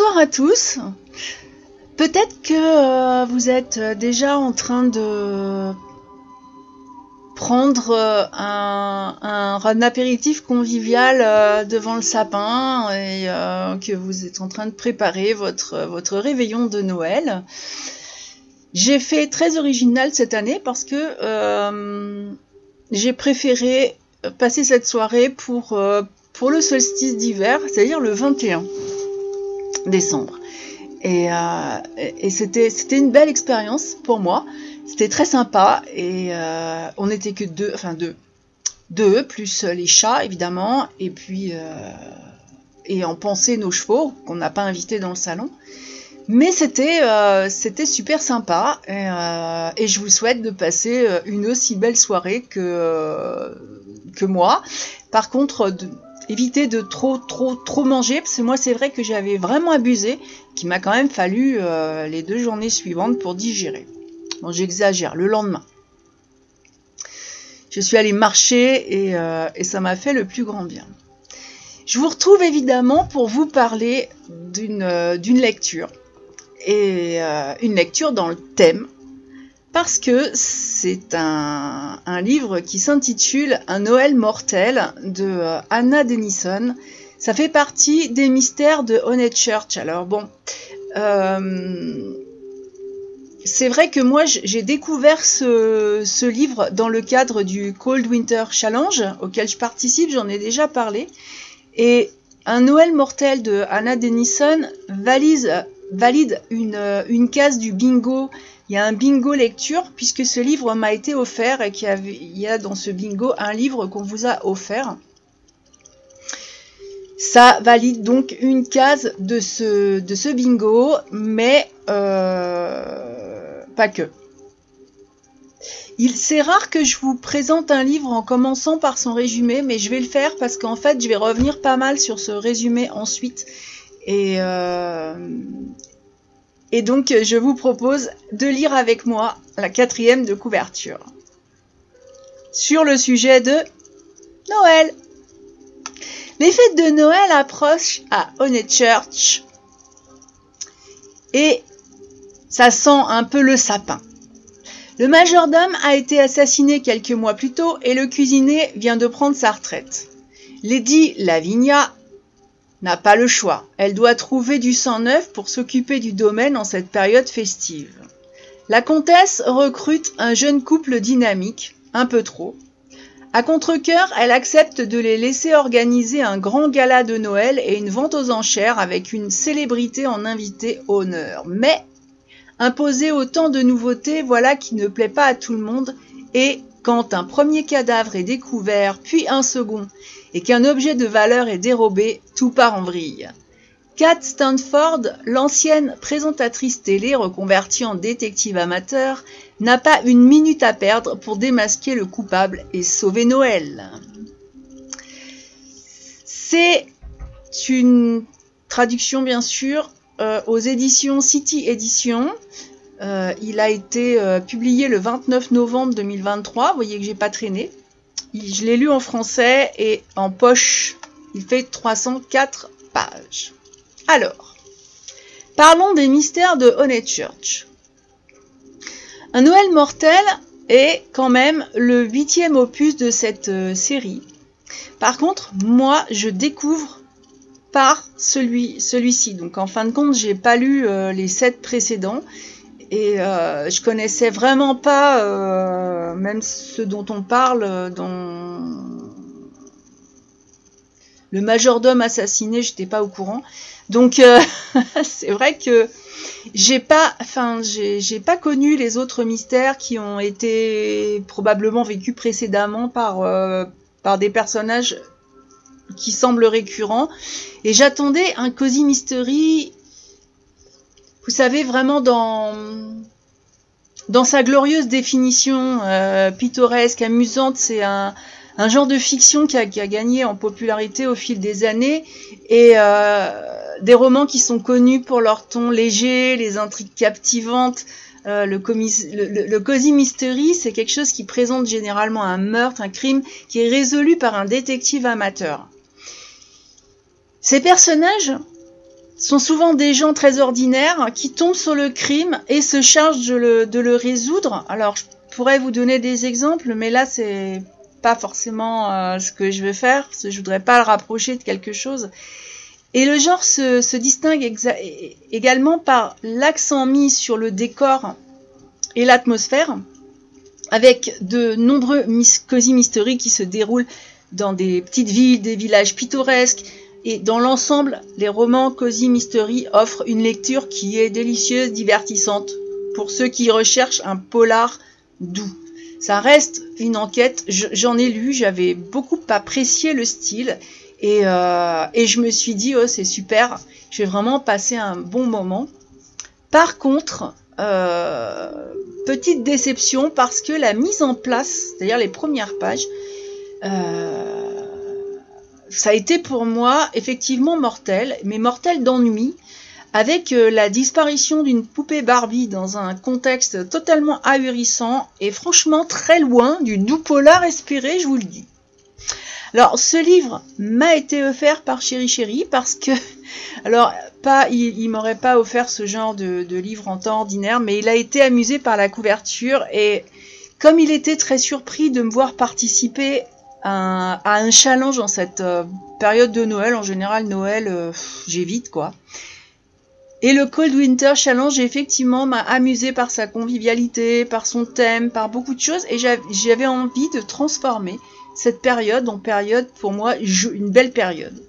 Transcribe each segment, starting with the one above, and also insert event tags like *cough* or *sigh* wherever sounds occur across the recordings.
Bonsoir à tous. Peut-être que euh, vous êtes déjà en train de prendre euh, un, apéritif convivial euh, devant le sapin et que vous êtes en train de préparer votre, réveillon de Noël. J'ai fait très original cette année parce que j'ai préféré passer cette soirée pour le solstice d'hiver, c'est-à-dire le 21 décembre. Et, euh, et c'était c'était une belle expérience pour moi. C'était très sympa et euh, on n'était que deux, enfin deux, deux plus les chats évidemment et puis euh, et en pensée nos chevaux qu'on n'a pas invités dans le salon. Mais c'était euh, c'était super sympa et, je vous souhaite de passer une aussi belle soirée que que moi. Par contre, éviter de trop trop trop manger parce que moi c'est vrai que j'avais vraiment abusé qu'il m'a quand même fallu euh, les deux journées suivantes pour digérer. Bon j'exagère, le lendemain. Je suis allée marcher et, euh, et ça m'a fait le plus grand bien. Je vous retrouve évidemment pour vous parler d'une euh, lecture et une lecture dans le thème parce que c'est un, livre qui s'intitule Un Noël mortel de euh, Anna Denison. Ça fait partie des mystères de Honest Church. Alors bon, euh, c'est vrai que moi j'ai découvert ce, livre dans le cadre du Cold Winter Challenge auquel je participe, j'en ai déjà parlé. Et Un Noël mortel de Anna Denison valide, une case du bingo il y a un bingo lecture puisque ce livre m'a été offert et qu'il y, a dans ce bingo un livre qu'on vous a offert. Ça valide donc une case de ce, bingo, mais euh, pas que. Il c'est rare que je vous présente un livre en commençant par son résumé, mais je vais le faire parce qu'en fait je vais revenir pas mal sur ce résumé ensuite. Et, euh, et donc, je vous propose de lire avec moi la quatrième de couverture. Sur le sujet de Noël. Les fêtes de Noël approchent à Honest Church. Et ça sent un peu le sapin. Le majordome a été assassiné quelques mois plus tôt et le cuisinier vient de prendre sa retraite. Lady Lavinia n'a pas le choix. Elle doit trouver du sang neuf pour s'occuper du domaine en cette période festive. La comtesse recrute un jeune couple dynamique, un peu trop. À contre-coeur, elle accepte de les laisser organiser un grand gala de Noël et une vente aux enchères avec une célébrité en invité honneur. Mais, imposer autant de nouveautés, voilà qui ne plaît pas à tout le monde et quand un premier cadavre est découvert, puis un second, et qu'un objet de valeur est dérobé, tout part en vrille. Kat Stanford, l'ancienne présentatrice télé reconvertie en détective amateur, n'a pas une minute à perdre pour démasquer le coupable et sauver Noël. C'est une traduction bien sûr euh, aux éditions City Edition. Euh, il a été euh, publié le 29 novembre 2023. Vous voyez que j'ai pas traîné. Je l'ai lu en français et en poche. Il fait 304 pages. Alors, parlons des mystères de Honest Church. Un Noël mortel est quand même le huitième opus de cette euh, série. Par contre, moi, je découvre par celui, celui-ci. Donc, en fin de compte, j'ai pas lu euh, les sept précédents et euh, je connaissais vraiment pas, euh, même ce dont on parle dans le majordome assassiné, j'étais pas au courant. Donc euh, *laughs* c'est vrai que j'ai pas, enfin j'ai pas connu les autres mystères qui ont été probablement vécus précédemment par par des personnages qui semblent récurrents. Et j'attendais un cosy mystery vous savez, vraiment dans, dans sa glorieuse définition euh, pittoresque, amusante, c'est un, un, genre de fiction qui a, gagné en popularité au fil des années et euh, des romans qui sont connus pour leur ton léger, les intrigues captivantes. Euh, le, le, le, cozy mystery, c'est quelque chose qui présente généralement un meurtre, un crime qui est résolu par un détective amateur. Ces personnages sont souvent des gens très ordinaires qui tombent sur le crime et se chargent de le, résoudre. Alors, je pourrais vous donner des exemples, mais là, c'est pas forcément euh, ce que je veux faire, parce que je voudrais pas le rapprocher de quelque chose. Et le genre se, distingue également par l'accent mis sur le décor et l'atmosphère, avec de nombreux cozy mystery qui se déroulent dans des petites villes, des villages pittoresques, et dans l'ensemble, les romans Cozy Mystery offrent une lecture qui est délicieuse, divertissante, pour ceux qui recherchent un polar doux. Ça reste une enquête, j'en ai lu, j'avais beaucoup apprécié le style, et, euh, et je me suis dit, oh c'est super, je vais vraiment passer un bon moment. Par contre, euh, petite déception parce que la mise en place, c'est-à-dire les premières pages, euh, ça a été pour moi effectivement mortel, mais mortel d'ennui, avec euh, la disparition d'une poupée Barbie dans un contexte totalement ahurissant et franchement très loin du doux polar espéré, je vous le dis. Alors, ce livre m'a été offert par Chéri Chéri parce que, *laughs* alors, pas, il, m'aurait pas offert ce genre de, de, livre en temps ordinaire, mais il a été amusé par la couverture et comme il était très surpris de me voir participer à, un challenge en cette euh, période de Noël, en général Noël, euh, j'évite quoi. Et le Cold Winter Challenge, effectivement, m'a amusé par sa convivialité, par son thème, par beaucoup de choses, et j'avais envie de transformer cette période en période, pour moi, une belle période.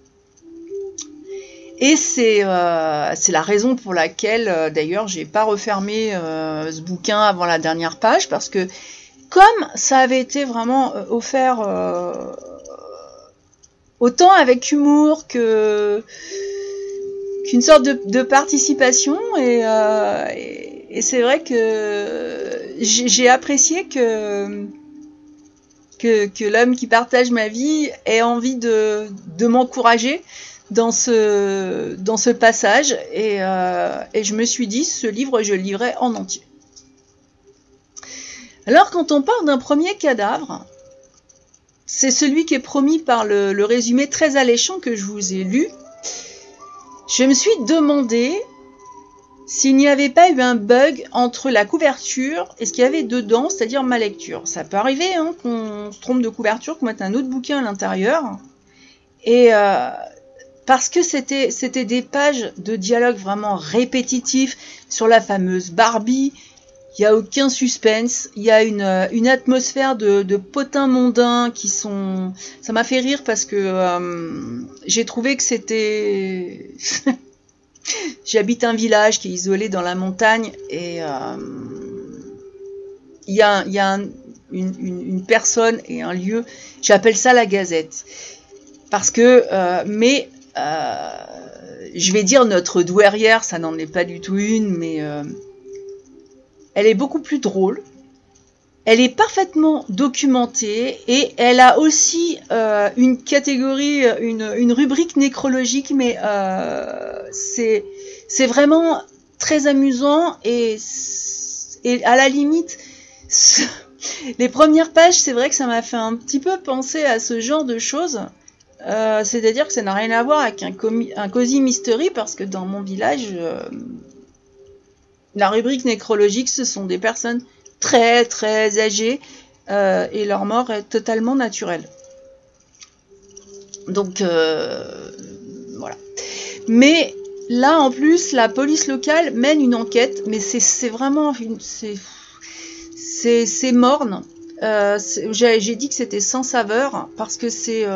Et c'est euh, la raison pour laquelle, euh, d'ailleurs, j'ai pas refermé euh, ce bouquin avant la dernière page, parce que comme ça avait été vraiment euh, offert autant avec humour qu'une sorte de, participation, et, et c'est vrai que j'ai apprécié que l'homme qui partage ma vie ait envie de, m'encourager dans ce, passage. Euh, et, je me suis dit, ce livre, je le en entier. Alors, quand on parle d'un premier cadavre, c'est celui qui est promis par le, résumé très alléchant que je vous ai lu. Je me suis demandé s'il n'y avait pas eu un bug entre la couverture et ce qu'il y avait dedans, c'est-à-dire ma lecture. Ça peut arriver hein, qu'on se trompe de couverture, qu'on mette un autre bouquin à l'intérieur. Et euh, parce que c'était des pages de dialogue vraiment répétitifs sur la fameuse Barbie, il n'y a aucun suspense, il y a une, une atmosphère de, potins mondains qui sont... Ça m'a fait rire parce que euh, j'ai trouvé que c'était... *laughs* J'habite un village qui est isolé dans la montagne et euh, il y a, une, personne et un lieu, j'appelle ça la gazette. Parce que, euh, mais euh, je vais dire notre douairière, ça n'en est pas du tout une, mais elle est beaucoup plus drôle. Elle est parfaitement documentée et elle a aussi euh, une catégorie, une, rubrique nécrologique, mais euh, c'est vraiment très amusant et, à la limite, les premières pages, c'est vrai que ça m'a fait un petit peu penser à ce genre de choses. Euh, c'est-à-dire que ça n'a rien à voir avec un, cozy mystery parce que dans mon village, la rubrique nécrologique, ce sont des personnes très très âgés euh, et leur mort est totalement naturelle. Donc euh, voilà. Mais là en plus, la police locale mène une enquête, mais c'est vraiment c'est morne. Euh, j'ai dit que c'était sans saveur parce que c'est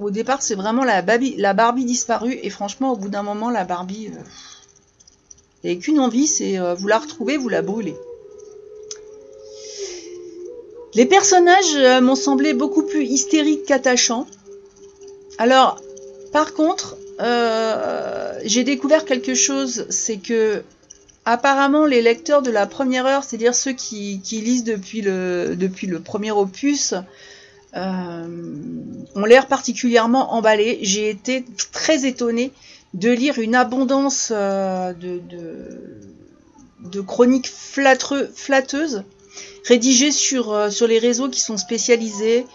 au départ c'est vraiment la, la Barbie disparue et franchement au bout d'un moment la Barbie a qu'une envie c'est vous la retrouvez vous la brûlez les personnages euh, m'ont semblé beaucoup plus hystériques qu'attachants. Alors, par contre, euh, j'ai découvert quelque chose, c'est que apparemment les lecteurs de la première heure, c'est-à-dire ceux qui, lisent depuis le, premier opus, euh, ont l'air particulièrement emballés. J'ai été très étonnée de lire une abondance de, de, chroniques flatteuses rédigé sur, euh, sur les réseaux qui sont spécialisés.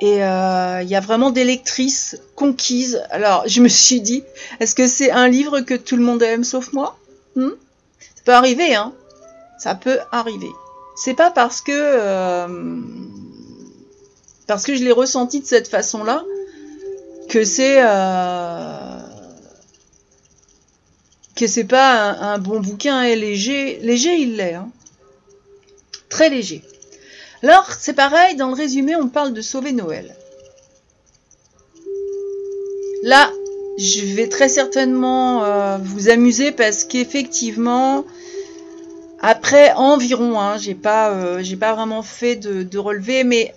Et euh, il y a vraiment des lectrices conquises. Alors, je me suis dit, est-ce que c'est un livre que tout le monde aime sauf moi? Hmm? Ça peut arriver, hein Ça peut arriver. C'est pas parce que euh, parce que je l'ai ressenti de cette façon-là que c'est euh, que c'est pas un, bon bouquin et léger. Léger, il l'est. Hein. Très léger. Alors, c'est pareil, dans le résumé, on parle de sauver Noël. Là, je vais très certainement euh, vous amuser parce qu'effectivement, après environ, hein, j'ai pas, euh, j'ai pas vraiment fait de, relevé, mais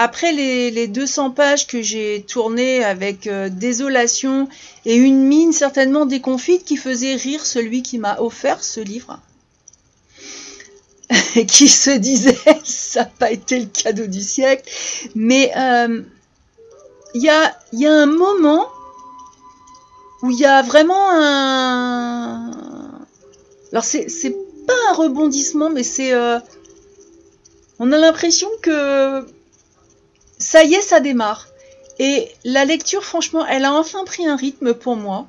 après les, 200 pages que j'ai tournées avec euh, désolation et une mine certainement déconfite qui faisait rire celui qui m'a offert ce livre, *laughs* qui se disait *laughs* ça n'a pas été le cadeau du siècle, mais euh, il y, a, un moment où il y a vraiment un... Alors c'est pas un rebondissement, mais c'est... Euh, on a l'impression que ça y est, ça démarre. Et la lecture, franchement, elle a enfin pris un rythme pour moi.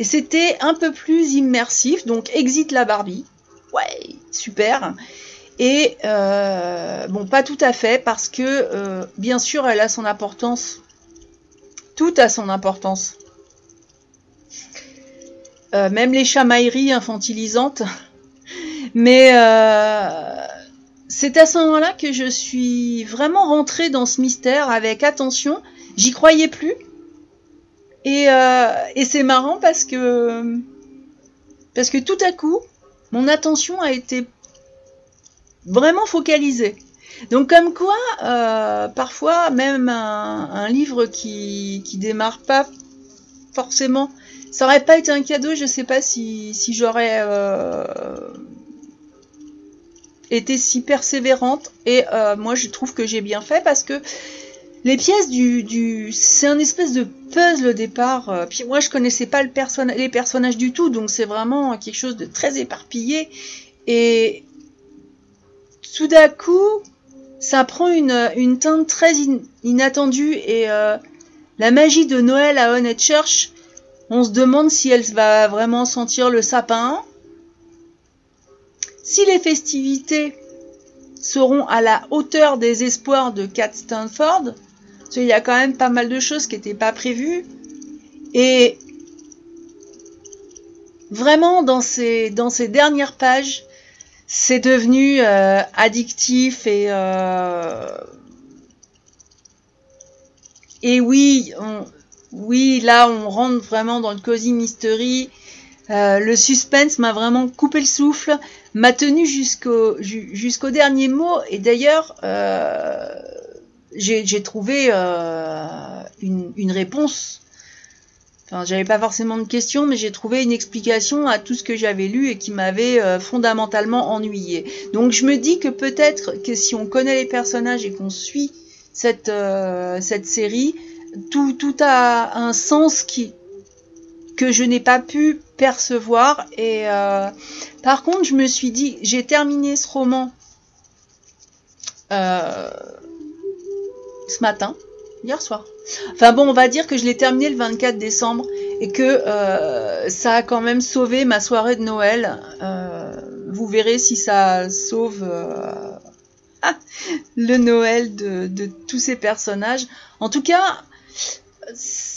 Et c'était un peu plus immersif, donc exit la Barbie. Ouais, super. Et euh, bon, pas tout à fait, parce que euh, bien sûr, elle a son importance. Tout a son importance. même les chamailleries infantilisantes *laughs* mais euh, c'est à ce moment-là que je suis vraiment rentrée dans ce mystère avec attention. J'y croyais plus. Et, euh, et c'est marrant parce que parce que tout à coup, mon attention a été vraiment focalisée. Donc comme quoi, euh, parfois même un, livre qui qui démarre pas forcément, ça aurait pas été un cadeau. Je sais pas si si j'aurais euh, était si persévérante et euh, moi je trouve que j'ai bien fait parce que les pièces du, c'est un espèce de puzzle au départ. Euh, puis moi je connaissais pas le les personnages du tout, donc c'est vraiment quelque chose de très éparpillé. Et tout d'un coup, ça prend une, une teinte très inattendue et euh, la magie de Noël à Honnet Church, on se demande si elle va vraiment sentir le sapin, si les festivités seront à la hauteur des espoirs de Cat Stanford, parce y a quand même pas mal de choses qui n'étaient pas prévues, et vraiment dans ces, dans ces dernières pages, c'est devenu euh, addictif et euh, et oui, oui, là on rentre vraiment dans le cozy mystery. Euh, le suspense m'a vraiment coupé le souffle m'a tenu jusqu'au jusqu'au dernier mot. Et d'ailleurs, euh, j'ai trouvé euh, une, une, réponse. Enfin, j'avais pas forcément de questions, mais j'ai trouvé une explication à tout ce que j'avais lu et qui m'avait fondamentalement ennuyé. Donc je me dis que peut-être que si on connaît les personnages et qu'on suit cette, cette série, tout, tout a un sens qui, que je n'ai pas pu percevoir. Et euh, par contre, je me suis dit, j'ai terminé ce roman euh, ce matin, hier soir. Enfin bon, on va dire que je l'ai terminé le 24 décembre et que euh, ça a quand même sauvé ma soirée de Noël. vous verrez si ça sauve *laughs* le Noël de, de tous ces personnages. En tout cas,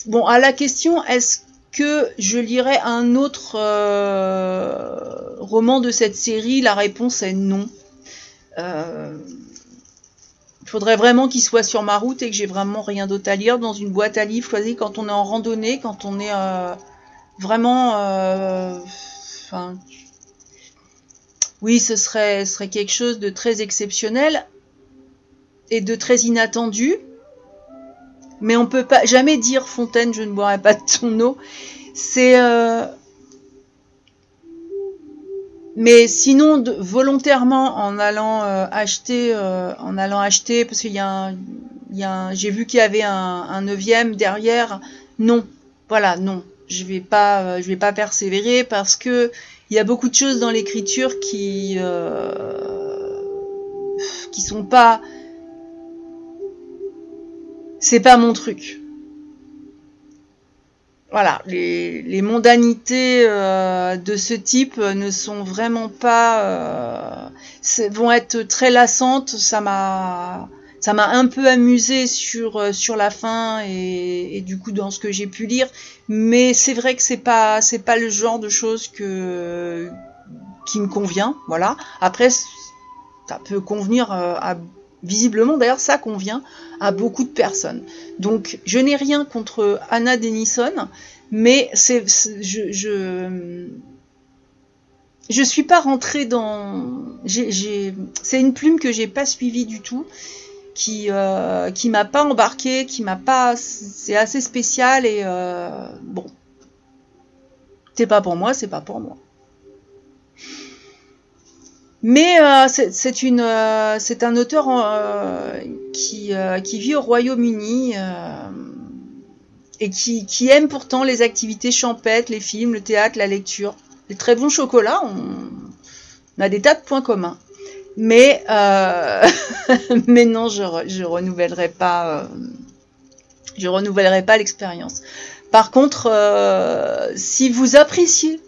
bon, à la question, est-ce que je lirai un autre euh, roman de cette série La réponse est non. Euh, il faudrait vraiment qu'il soit sur ma route et que j'ai vraiment rien d'autre à lire dans une boîte à livres choisie quand on est en randonnée, quand on est euh, vraiment. Oui, ce serait quelque chose de très exceptionnel et de très inattendu mais on peut pas jamais dire Fontaine, je ne boirai pas de ton eau. C'est euh, mais sinon volontairement en allant euh, acheter, euh, en allant acheter parce qu'il y a, un, j'ai vu qu'il y avait un, neuvième derrière. Non, voilà, non, je vais vais pas persévérer parce que il y a beaucoup de choses dans l'écriture qui qui sont pas c'est pas mon truc. Voilà, les, mondanités euh, de ce type ne sont vraiment pas, euh, vont être très lassantes. Ça m'a, un peu amusé sur euh, la fin et, du coup dans ce que j'ai pu lire, mais c'est vrai que c'est pas pas le genre de choses qui me convient. Voilà. Après, ça peut convenir à Visiblement, d'ailleurs, ça convient à beaucoup de personnes. Donc, je n'ai rien contre Anna Denison, mais c'est, je, je, je suis pas rentrée dans. c'est une plume que j'ai pas suivie du tout, qui euh, qui m'a pas embarqué, qui m'a pas. C'est assez spécial et euh, bon. C'est pas pour moi, c'est pas pour moi. Mais euh, c'est euh, un auteur euh, qui, qui, vit au Royaume-Uni et qui, qui, aime pourtant les activités champêtres, les films, le théâtre, la lecture. Les très bons chocolats, on, a des tas de points communs. Mais, *laughs* mais non, je, je renouvellerai pas, je renouvellerai pas l'expérience. Par contre, si vous appréciez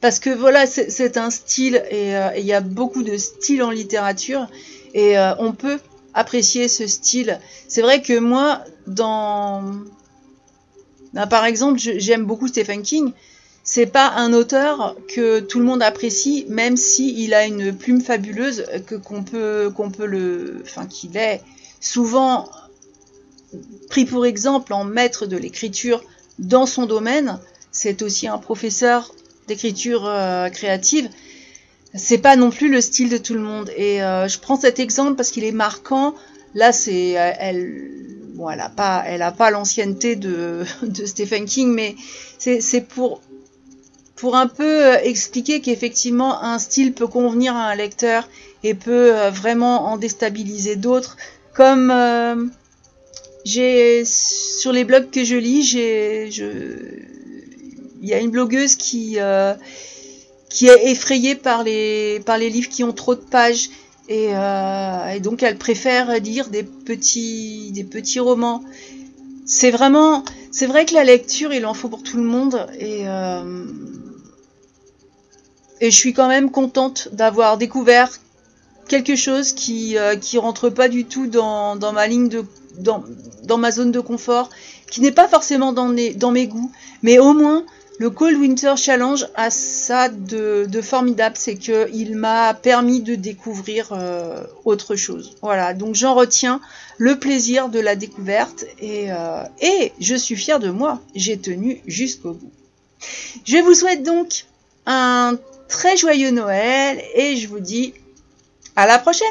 parce que voilà, c'est un style euh, et il y a beaucoup de styles en littérature et euh, on peut apprécier ce style. C'est vrai que moi, dans, ben, par exemple, j'aime beaucoup Stephen King. C'est pas un auteur que tout le monde apprécie, même si a une plume fabuleuse que qu'on peut qu'on peut le, enfin qu'il est souvent pris pour exemple en maître de l'écriture dans son domaine. C'est aussi un professeur d'écriture euh, créative, c'est pas non plus le style de tout le monde. Et euh, je prends cet exemple parce qu'il est marquant. Là, c'est euh, elle, bon, elle a pas, elle a pas l'ancienneté de, *laughs* Stephen King, mais c'est pour un peu expliquer qu'effectivement un style peut convenir à un lecteur et peut vraiment en déstabiliser d'autres. Comme j'ai sur les blogs que je lis, j'ai y a une blogueuse qui, euh, qui est effrayée par les, par les livres qui ont trop de pages. Et, euh, donc elle préfère lire des petits, des petits romans. C'est vraiment, c'est vrai que la lecture, il en faut pour tout le monde. Et, euh, et je suis quand même contente d'avoir découvert quelque chose qui, qui rentre pas du tout dans, dans ma ligne de, dans, dans ma zone de confort, qui n'est pas forcément dans mes, dans mes goûts, mais au moins le Cold Winter Challenge a ça de, formidable, c'est qu'il m'a permis de découvrir euh, autre chose. Voilà, donc j'en retiens le plaisir de la découverte et, euh, et je suis fière de moi, j'ai tenu jusqu'au bout. Je vous souhaite donc un très joyeux Noël et je vous dis à la prochaine